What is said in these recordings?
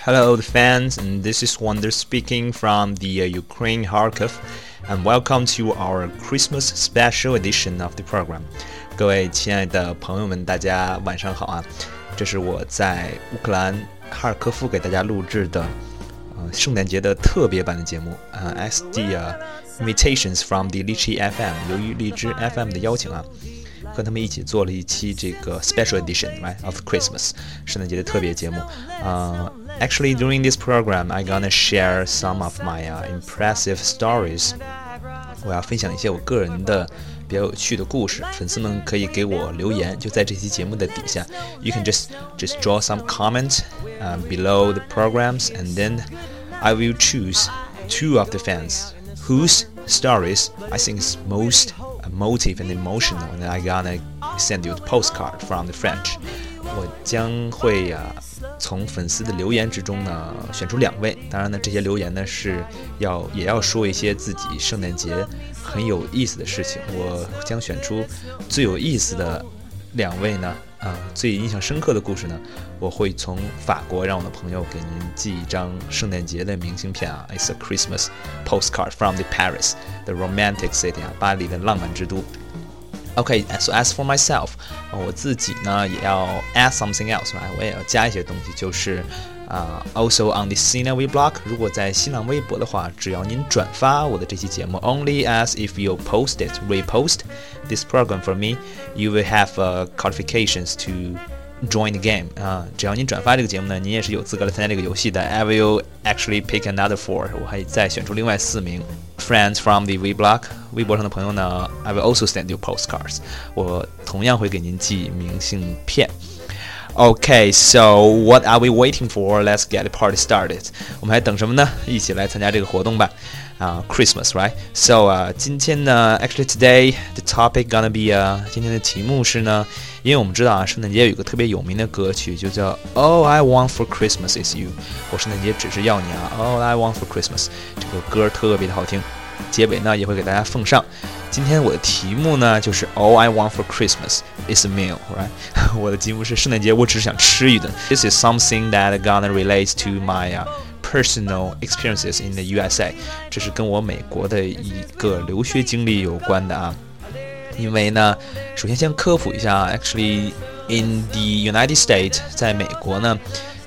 Hello, the fans, and this is Wonder speaking from the uh, Ukraine Kharkov, and welcome to our Christmas special edition of the program. 各位亲爱的朋友们，大家晚上好啊！这是我在乌克兰哈尔科夫给大家录制的呃圣诞节的特别版的节目啊、呃、，SD 啊 invitations from the Litchi FM，由于荔枝 FM 的邀请啊。和他们一起做了一期这个 special edition，right of Christmas 圣诞节的特别节目。呃、 uh,，actually during this program, I gonna share some of my、uh, impressive stories。我要分享一些我个人的比较有趣的故事，粉丝们可以给我留言，就在这期节目的底下。You can just just draw some comment um, below the programs, and then I will choose two of the fans whose stories I think is most emotive and emotional, and I gonna send you a postcard from the French. 我将会呀、啊，从粉丝的留言之中呢选出两位。当然呢，这些留言呢是要也要说一些自己圣诞节很有意思的事情。我将选出最有意思的两位呢，啊，最印象深刻的故事呢，我会从法国让我的朋友给您寄一张圣诞节的明信片啊，It's a Christmas postcard from the Paris, the romantic city 啊，巴黎的浪漫之都。Okay, so as for myself，我自己呢也要 add something else，我也要加一些东西，就是啊、uh,，also on the Sina Weblog，如果在新浪微博的话，只要您转发我的这期节目，only as if you post it, repost this program for me, you will have uh, qualifications to join the game 啊、uh,，只要您转发这个节目呢，您也是有资格来参加这个游戏的。I will actually pick another four，我还再选出另外四名 friends from the Weblog，微博上的朋友呢，I will also send you postcards，我同样会给您寄明信片。Okay, so what are we waiting for? Let's get the party started. 我们还等什么呢？一起来参加这个活动吧。啊、uh,，Christmas, right? So 啊、uh,，今天呢，actually today the topic gonna be 啊、uh,，今天的题目是呢，因为我们知道啊，圣诞节有一个特别有名的歌曲，就叫 All I Want for Christmas Is You。我圣诞节只是要你啊，All I Want for Christmas。这个歌特别的好听。 结尾呢也会给大家奉上。今天我的题目呢就是 All I want for Christmas is a meal，right？我的题目是圣诞节我只是想吃一顿。This is something that gonna relates to my、personal experiences in the USA。这是跟我美国的一个留学经历有关的啊。因为呢，首先先科普一下啊，actually in the United States，在美国呢。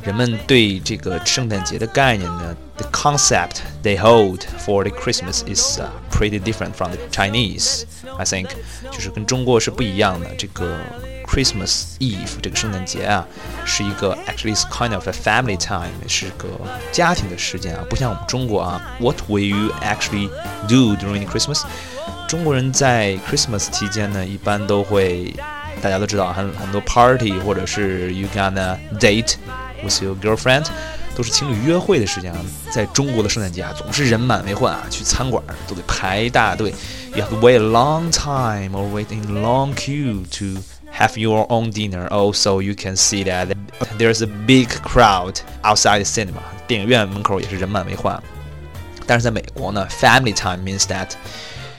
人们对这个圣诞节的概念呢，the concept they hold for the Christmas is、uh, pretty different from the Chinese. I think 就是跟中国是不一样的。这个 Christmas Eve 这个圣诞节啊，是一个 actually is kind of a family time，是个家庭的时间啊，不像我们中国啊。What will you actually do during the Christmas？中国人在 Christmas 期间呢，一般都会大家都知道很很多 party，或者是 you gonna date。 with your girlfriend，都是情侣约会的时间啊。在中国的圣诞节啊，总是人满为患啊，去餐馆都得排大队，you have to wait a long time or wait in long queue to have your own dinner. Also, you can see that there's a big crowd outside the cinema. 电影院门口也是人满为患。但是在美国呢，family time means that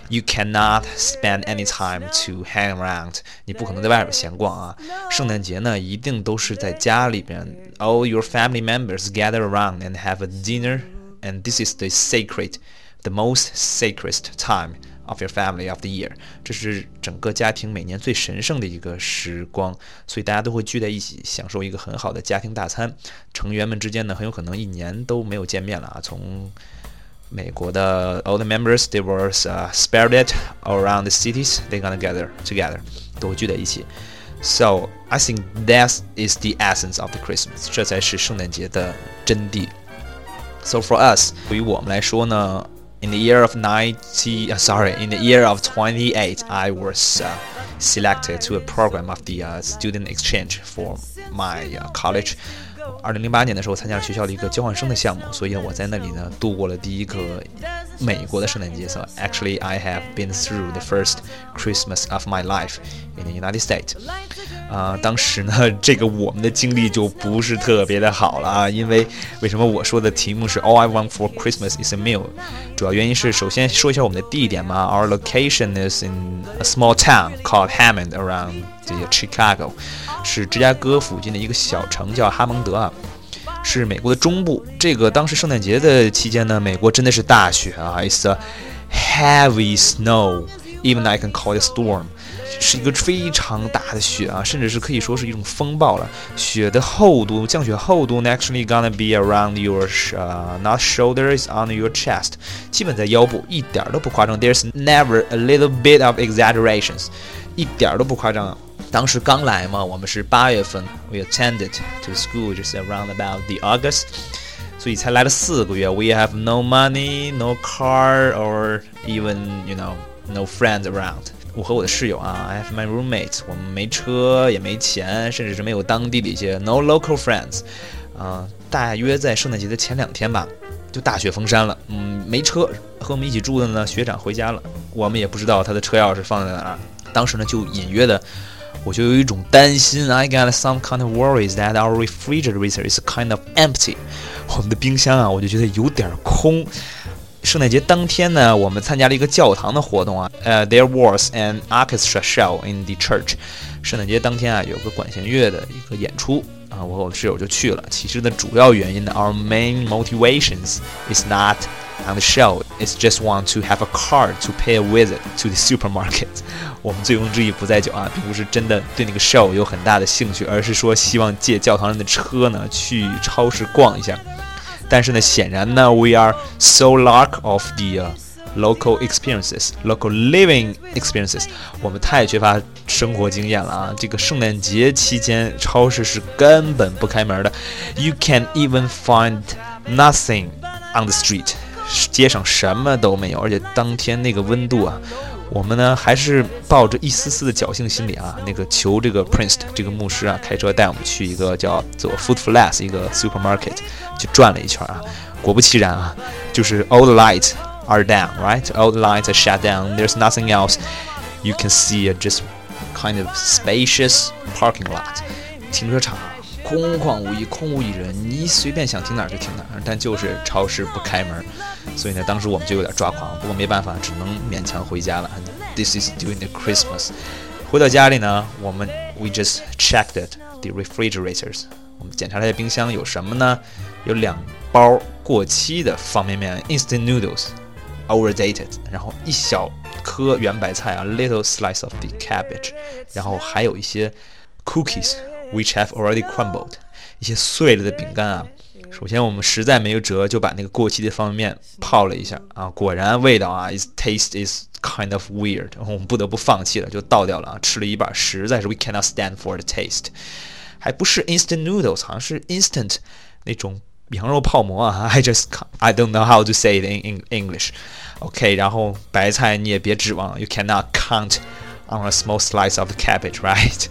You cannot spend any time to hang around。你不可能在外边闲逛啊。圣诞节呢，一定都是在家里边，all your family members gather around and have a dinner。And this is the sacred, the most sacred time of your family of the year。这是整个家庭每年最神圣的一个时光，所以大家都会聚在一起，享受一个很好的家庭大餐。成员们之间呢，很有可能一年都没有见面了啊。从美国的 all the members they were uh, spread around the cities they gonna gather together 都会聚在一起 so I think that is the essence of the Christmas 这才是圣诞节的真谛 so for us 对于我们来说呢 in the year of 90 uh, sorry in the year of 28 I was uh, selected to a program of the uh, student exchange for my uh, college 二零零八年的时候参加了学校的一个交换生的项目，所以我在那里呢度过了第一个美国的圣诞节。So actually, I have been through the first Christmas of my life in the United States. 啊、呃，当时呢，这个我们的经历就不是特别的好了啊，因为为什么我说的题目是 All I want for Christmas is a meal？主要原因是首先说一下我们的地点嘛，Our location is in a small town called Hammond around The Chicago，是芝加哥附近的一个小城叫哈蒙德啊。是美国的中部。这个当时圣诞节的期间呢，美国真的是大雪啊，It's a heavy snow, even I can call it storm. 是一个非常大的雪啊，甚至是可以说是一种风暴了。雪的厚度，降雪厚度呢，actually gonna be around your 呃 not shoulders on your chest，基本在腰部，一点都不夸张。There's never a little bit of exaggerations，一点都不夸张啊。当时刚来嘛，我们是八月份，we attended to school just around about the August，所以才来了四个月。We have no money, no car, or even you know no friends around. 我和我的室友啊，I have my roommate，我们没车也没钱，甚至是没有当地的一些 no local friends，啊，大约在圣诞节的前两天吧，就大雪封山了，嗯，没车，和我们一起住的呢，学长回家了，我们也不知道他的车钥匙放在哪儿，当时呢就隐约的，我就有一种担心，I got some kind of worries that our refrigerator is kind of empty，我们的冰箱啊，我就觉得有点空。圣诞节当天呢，我们参加了一个教堂的活动啊。呃，there was an orchestra show in the church。圣诞节当天啊，有个管弦乐的一个演出啊，我和我的室友就去了。其实呢，主要原因呢，our main motivations is not on the show. It's just want to have a car to pay a visit to the supermarket. 我们醉翁之意不在酒啊，并不是真的对那个 show 有很大的兴趣，而是说希望借教堂人的车呢，去超市逛一下。但是呢，显然呢，we are so lack of the local experiences, local living experiences。我们太缺乏生活经验了啊！这个圣诞节期间，超市是根本不开门的。You can even find nothing on the street， 街上什么都没有，而且当天那个温度啊。我们呢，还是抱着一丝丝的侥幸心理啊，那个求这个 Prince 这个牧师啊，开车带我们去一个叫做 Food f l a s s 一个 supermarket 去转了一圈啊。果不其然啊，就是 all the lights are down，right？all the lights are shut down，there's nothing else you can see just kind of spacious parking lot，停车场。空旷无一，空无一人，你随便想停哪儿就停哪儿，但就是超市不开门，所以呢，当时我们就有点抓狂，不过没办法，只能勉强回家了。This is during the Christmas。回到家里呢，我们 we just checked the refrigerators，我们检查了一下冰箱有什么呢？有两包过期的方便面，instant noodles，overdated，然后一小颗圆白菜啊，little slice of the cabbage，然后还有一些 cookies。which have already crumbled，一些碎了的饼干啊。首先我们实在没有辙，就把那个过期的方便面泡了一下啊，果然味道啊，is taste is kind of weird，然后我们不得不放弃了，就倒掉了啊，吃了一半，实在是 we cannot stand for the taste，还不是 instant noodles，好像是 instant 那种。羊肉泡馍啊，I just I don't know how to say it in in English。OK，然后白菜你也别指望，you cannot count on a small slice of cabbage, right？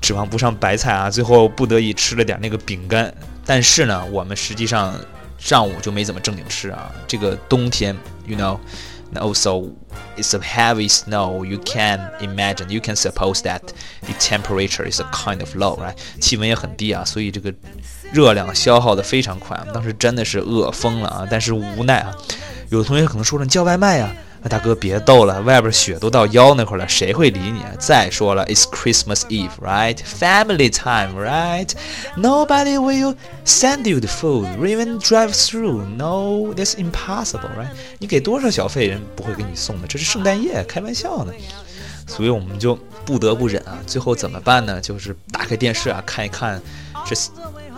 指望不上白菜啊，最后不得已吃了点那个饼干。但是呢，我们实际上上午就没怎么正经吃啊。这个冬天，you know。Also, it's a heavy snow. You can imagine, you can suppose that the temperature is a kind of low, right? 气温也很低啊，所以这个热量消耗的非常快。当时真的是饿疯了啊，但是无奈啊，有的同学可能说了，你叫外卖呀。大哥别逗了，外边雪都到腰那块了，谁会理你啊？再说了，It's Christmas Eve, right? Family time, right? Nobody will send you the food, even drive through. No, that's impossible, right? 你给多少小费，人不会给你送的。这是圣诞夜，开玩笑呢。所以我们就不得不忍啊。最后怎么办呢？就是打开电视啊，看一看。Just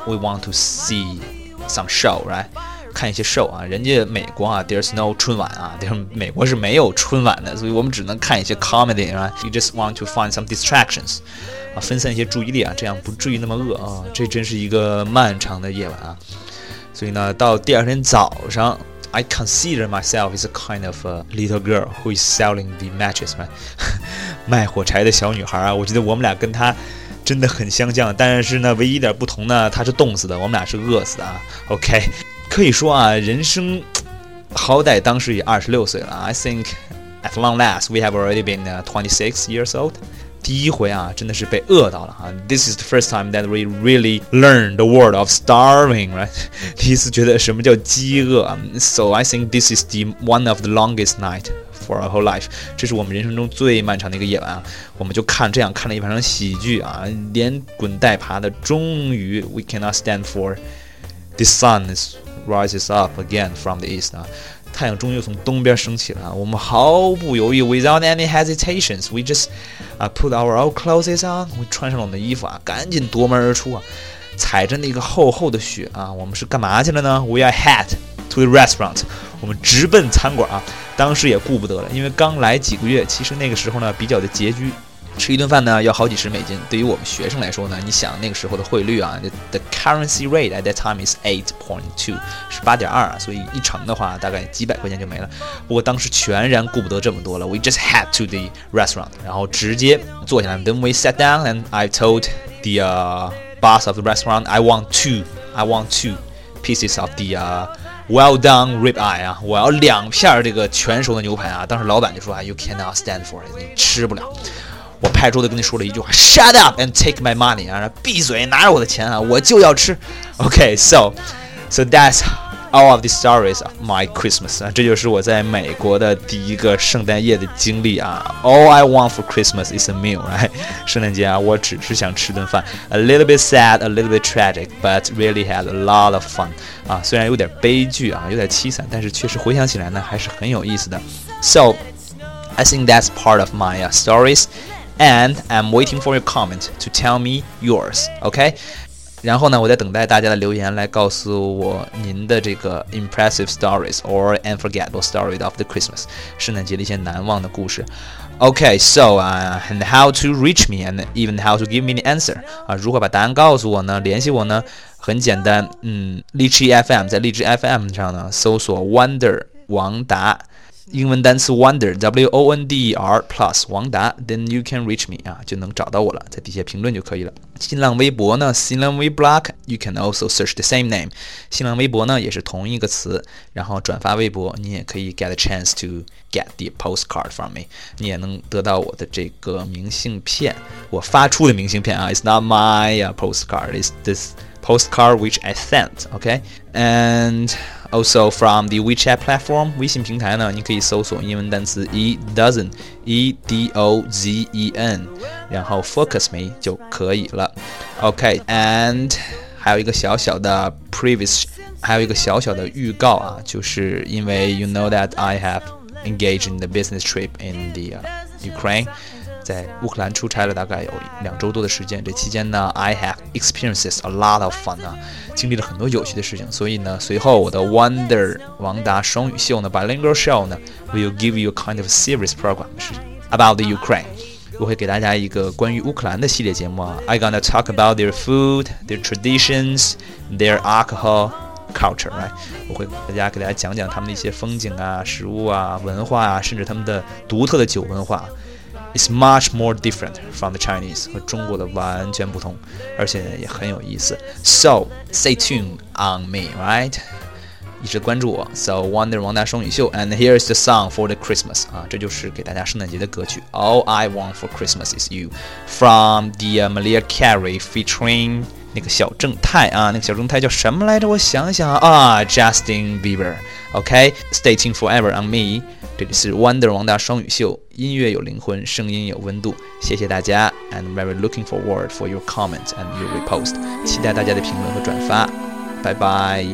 we want to see some show, right? 看一些 show 啊，人家美国啊，there's no 春晚啊，美国是没有春晚的，所以我们只能看一些 comedy 啊。You just want to find some distractions，啊，分散一些注意力啊，这样不至于那么饿啊。这真是一个漫长的夜晚啊。所以呢，到第二天早上，I consider myself is a kind of a little girl who is selling the matches，卖 火柴的小女孩啊。我觉得我们俩跟她真的很相像，但是呢，唯一一点不同呢，她是冻死的，我们俩是饿死的啊。OK。可以说啊，人生好歹当时也二十六岁了。I think at long last we have already been twenty six years old。第一回啊，真的是被饿到了啊。This is the first time that we really learn the word of starving, right？第一次觉得什么叫饥饿。So I think this is the one of the longest night for our whole life。这是我们人生中最漫长的一个夜晚啊。我们就看这样看了一晚上喜剧啊，连滚带爬的，终于 we cannot stand for。 The sun is rises up again from the east 啊，太阳终于从东边升起了啊。我们毫不犹豫，without any hesitations，we just 啊 put our old clothes on，我穿上了我们的衣服啊，赶紧夺门而出啊，踩着那个厚厚的雪啊，我们是干嘛去了呢？We are head to the restaurant，我们直奔餐馆啊。当时也顾不得了，因为刚来几个月，其实那个时候呢比较的拮据。吃一顿饭呢要好几十美金，对于我们学生来说呢，你想那个时候的汇率啊，the currency rate at that time is eight point two，是八点二，所以一乘的话大概几百块钱就没了。不过当时全然顾不得这么多了，we just head to the restaurant，然后直接坐下来。Then we sat down and I told the boss of the restaurant I want two, I want two pieces of the well done rib eye 啊，我要两片这个全熟的牛排啊。当时老板就说啊，You cannot stand for it，你吃不了。我拍桌子跟你说了一句话：“Shut up and take my money！” 啊，闭嘴，拿着我的钱啊，我就要吃。OK，so so that's all of the stories of my Christmas 啊，这就是我在美国的第一个圣诞夜的经历啊。All I want for Christmas is a meal，right？圣诞节啊，我只是想吃顿饭。A little bit sad, a little bit tragic, but really had a lot of fun 啊，虽然有点悲剧啊，有点凄惨，但是确实回想起来呢，还是很有意思的。So I think that's part of my uh, stories and I'm waiting for your comment to tell me yours. OK，然后呢，我在等待大家的留言来告诉我您的这个 impressive stories or unforgettable story of the Christmas 圣诞节的一些难忘的故事。Okay, so uh, and how to reach me and even how to give me the answer 啊，如何把答案告诉我呢？联系我呢？很简单，嗯，荔枝 FM 在荔枝 FM 上呢搜索 Wonder 王达。 英文单词 wonder w o n d e r plus 王达，then you can reach me 啊，就能找到我了，在底下评论就可以了。新浪微博呢，新浪微 blog you can also search the same name。新浪微博呢也是同一个词，然后转发微博，你也可以 get a chance to get the postcard from me，你也能得到我的这个明信片，我发出的明信片啊，it's not my uh, postcard，it's this postcard which I sent。 OK，and Also from the WeChat platform，微信平台呢，你可以搜索英文单词 e dozen e d o z e n，然后 focus me 就可以了。OK，and 还有一个小小的 previous，还有一个小小的预告啊，就是因为 you know that I have engaged in the business trip in the、uh, Ukraine。 在乌克兰出差了大概有两周多的时间，这期间呢，I have experiences a lot of fun 啊，经历了很多有趣的事情。所以呢，随后我的 Wonder 王达双语秀呢，Bilingual Show 呢，will give you a kind of serious program about the Ukraine。我会给大家一个关于乌克兰的系列节目啊。I gonna talk about their food, their traditions, their alcohol culture, right？我会大家给大家讲讲他们的一些风景啊、食物啊、文化啊，甚至他们的独特的酒文化。is much more different from the Chinese. Chinese，和中国的完全不同，而且也很有意思。So stay tuned on me, right？一直关注我。So Wonder 王达双语秀，and here is the song for the Christmas 啊，这就是给大家圣诞节的歌曲。All I want for Christmas is you from the、uh, Mariah Carey featuring。那个小正太啊，那个小正太叫什么来着？我想想啊。Justin Bieber，OK，STAYING FOREVER ON ME。这里是 WONDER 王大双语秀，音乐有灵魂，声音有温度。谢谢大家，I'm very looking forward for your comments and your repost。期待大家的评论和转发，拜拜。